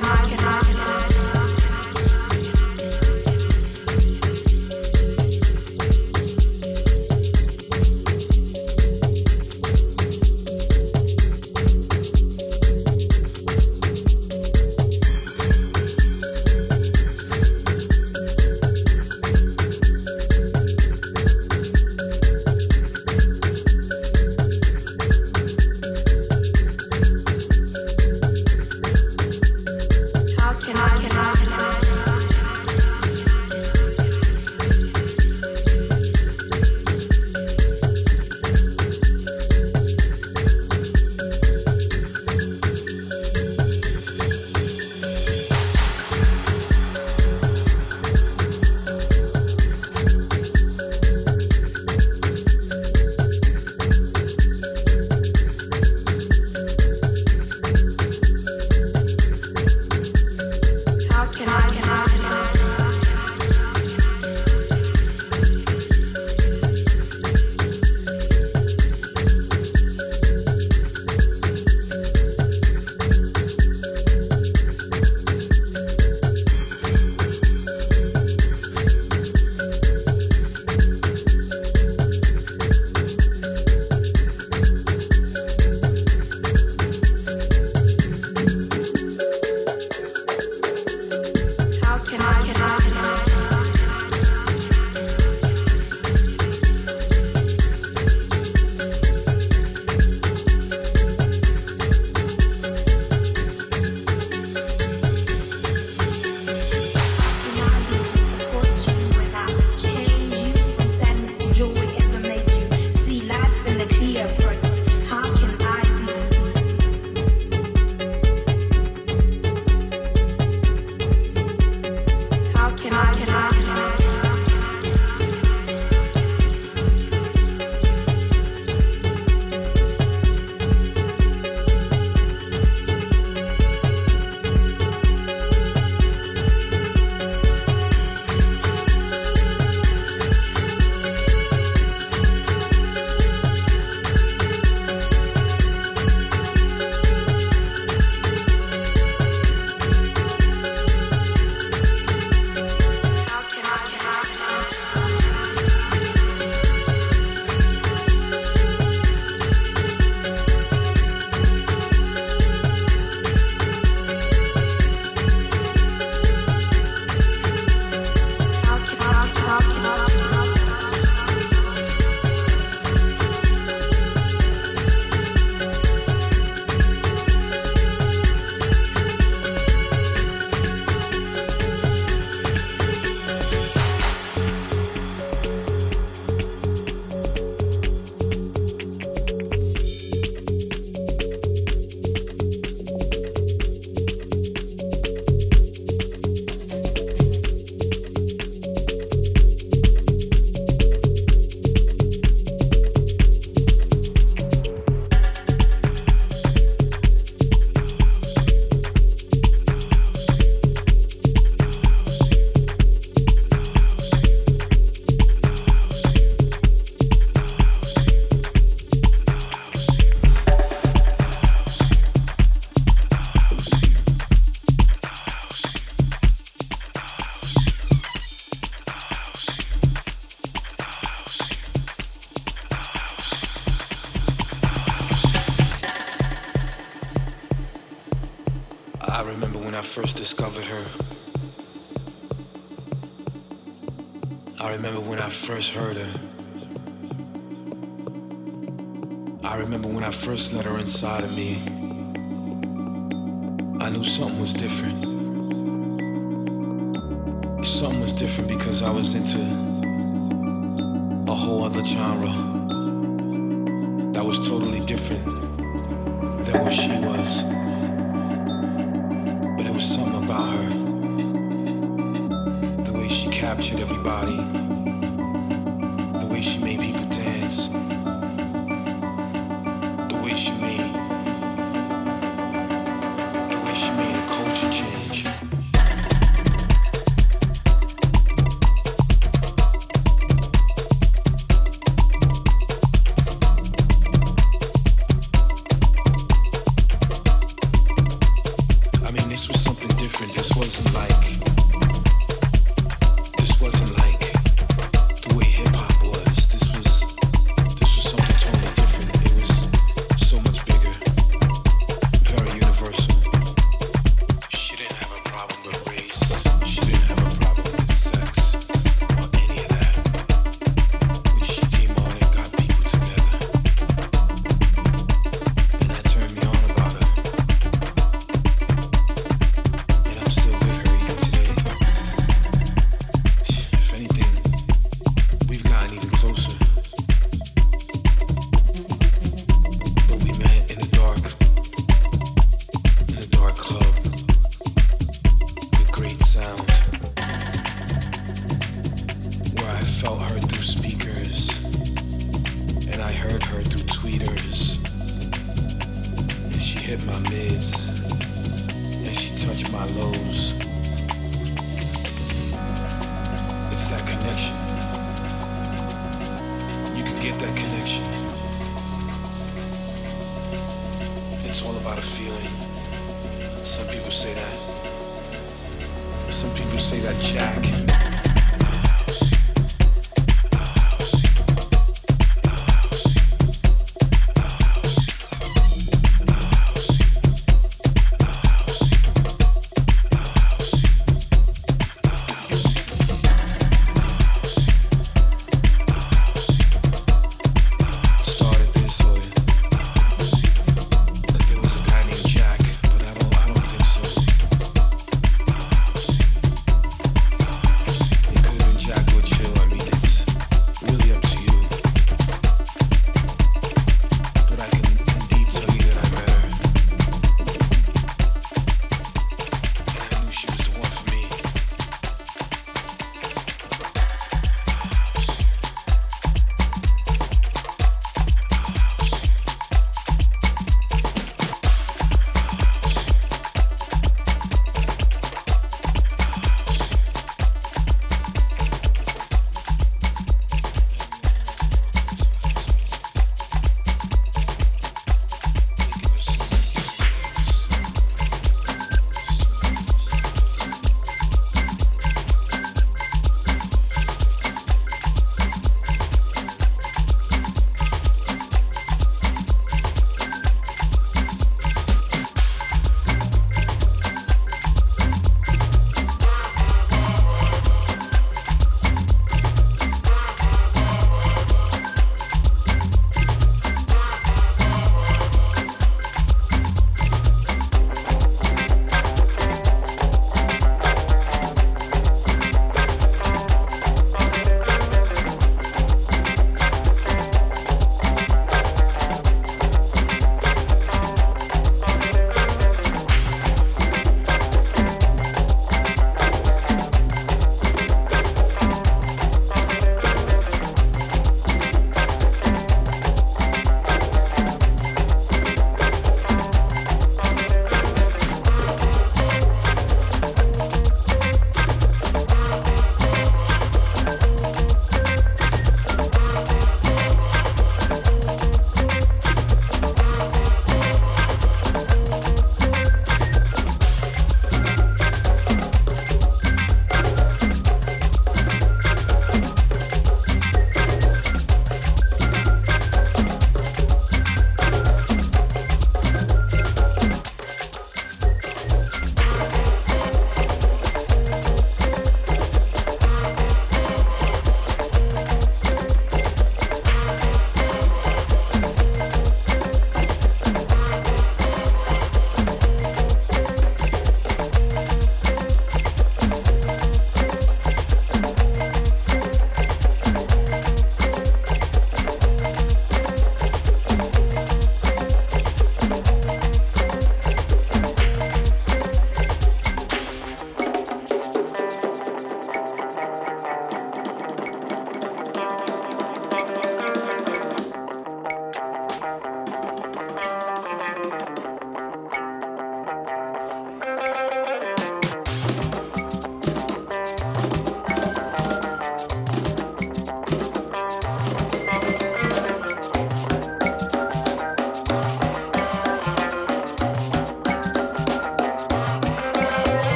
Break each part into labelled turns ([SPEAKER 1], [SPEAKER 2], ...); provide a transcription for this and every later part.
[SPEAKER 1] can, I can, first discovered her. I remember when I first heard her. I remember when I first let her inside of me. I knew something was different. Something was different because I was into a whole other genre that was totally different than what she was about her. The way she captured everybody.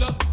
[SPEAKER 1] love.